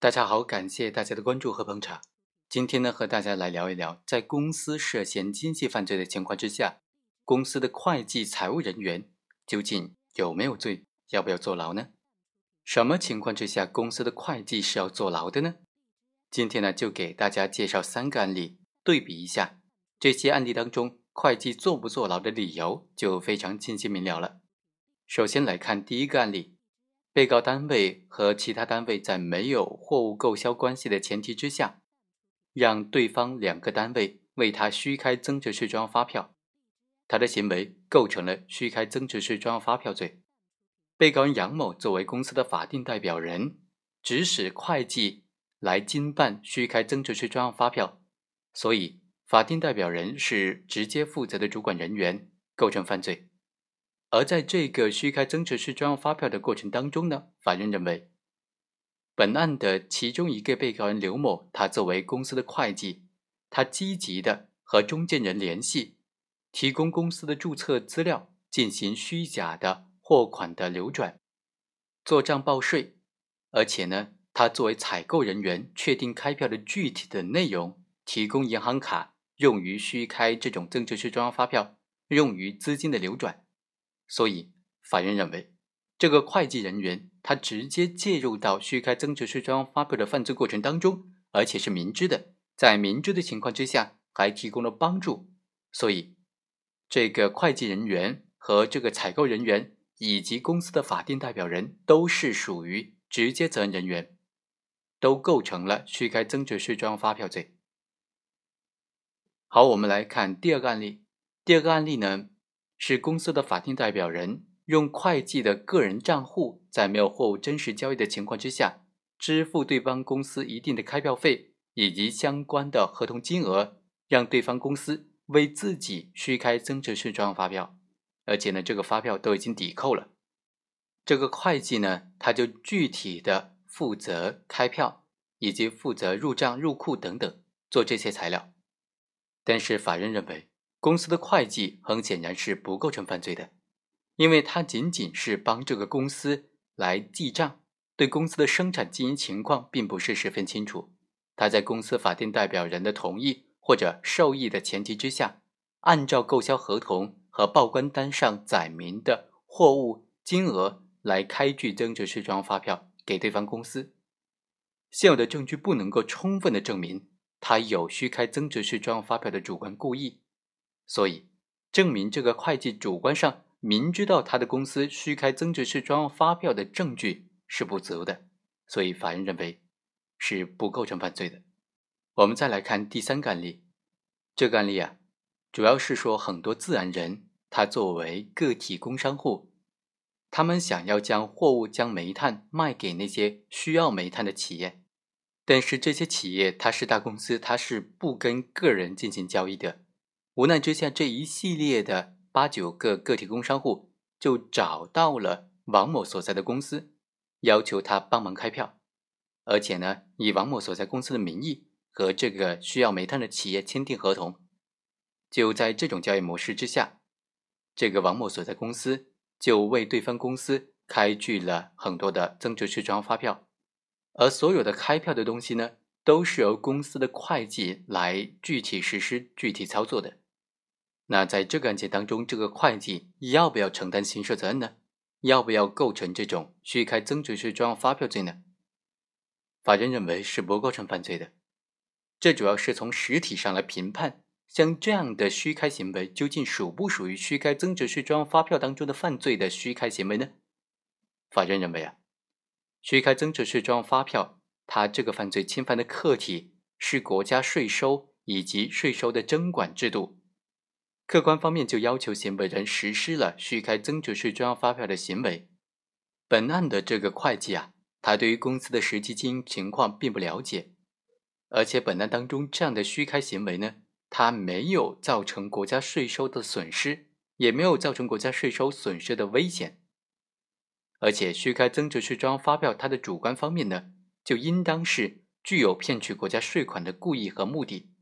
大家好，感谢大家的关注和捧场。今天呢，和大家来聊一聊，在公司涉嫌经济犯罪的情况之下，公司的会计、财务人员究竟有没有罪，要不要坐牢呢？什么情况之下，公司的会计是要坐牢的呢？今天呢，就给大家介绍三个案例，对比一下这些案例当中，会计坐不坐牢的理由就非常清晰明了了。首先来看第一个案例。被告单位和其他单位在没有货物购销关系的前提之下，让对方两个单位为他虚开增值税专用发票，他的行为构成了虚开增值税专用发票罪。被告人杨某作为公司的法定代表人，指使会计来经办虚开增值税专用发票，所以法定代表人是直接负责的主管人员，构成犯罪。而在这个虚开增值税专用发票的过程当中呢，法院认为，本案的其中一个被告人刘某，他作为公司的会计，他积极的和中间人联系，提供公司的注册资料，进行虚假的货款的流转，做账报税，而且呢，他作为采购人员，确定开票的具体的内容，提供银行卡用于虚开这种增值税专用发票，用于资金的流转。所以，法院认为，这个会计人员他直接介入到虚开增值税专用发票的犯罪过程当中，而且是明知的，在明知的情况之下还提供了帮助，所以，这个会计人员和这个采购人员以及公司的法定代表人都是属于直接责任人员，都构成了虚开增值税专用发票罪。好，我们来看第二个案例。第二个案例呢？是公司的法定代表人用会计的个人账户，在没有货物真实交易的情况之下，支付对方公司一定的开票费以及相关的合同金额，让对方公司为自己虚开增值税专用发票，而且呢，这个发票都已经抵扣了。这个会计呢，他就具体的负责开票，以及负责入账、入库等等，做这些材料。但是法院认为。公司的会计很显然是不构成犯罪的，因为他仅仅是帮这个公司来记账，对公司的生产经营情况并不是十分清楚。他在公司法定代表人的同意或者授意的前提之下，按照购销合同和报关单上载明的货物金额来开具增值税专用发票给对方公司。现有的证据不能够充分的证明他有虚开增值税专用发票的主观故意。所以，证明这个会计主观上明知道他的公司虚开增值税专用发票的证据是不足的，所以法院认为是不构成犯罪的。我们再来看第三个案例，这个案例啊，主要是说很多自然人他作为个体工商户，他们想要将货物、将煤炭卖给那些需要煤炭的企业，但是这些企业它是大公司，它是不跟个人进行交易的。无奈之下，这一系列的八九个个体工商户就找到了王某所在的公司，要求他帮忙开票，而且呢，以王某所在公司的名义和这个需要煤炭的企业签订合同。就在这种交易模式之下，这个王某所在公司就为对方公司开具了很多的增值税专用发票，而所有的开票的东西呢，都是由公司的会计来具体实施、具体操作的。那在这个案件当中，这个会计要不要承担刑事责任呢？要不要构成这种虚开增值税专用发票罪呢？法院认为是不构成犯罪的。这主要是从实体上来评判，像这样的虚开行为究竟属不属于虚开增值税专用发票当中的犯罪的虚开行为呢？法院认为啊，虚开增值税专用发票，它这个犯罪侵犯的客体是国家税收以及税收的征管制度。客观方面就要求行为人实施了虚开增值税专用发票的行为。本案的这个会计啊，他对于公司的实际经营情况并不了解，而且本案当中这样的虚开行为呢，他没有造成国家税收的损失，也没有造成国家税收损失的危险。而且虚开增值税专用发票，它的主观方面呢，就应当是具有骗取国家税款的故意和目的。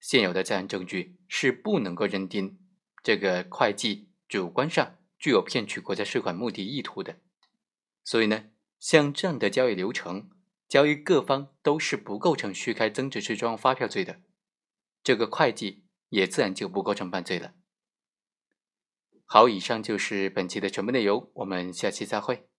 现有的在案证据是不能够认定这个会计主观上具有骗取国家税款目的意图的，所以呢，像这样的交易流程，交易各方都是不构成虚开增值税专用发票罪的，这个会计也自然就不构成犯罪了。好，以上就是本期的全部内容，我们下期再会。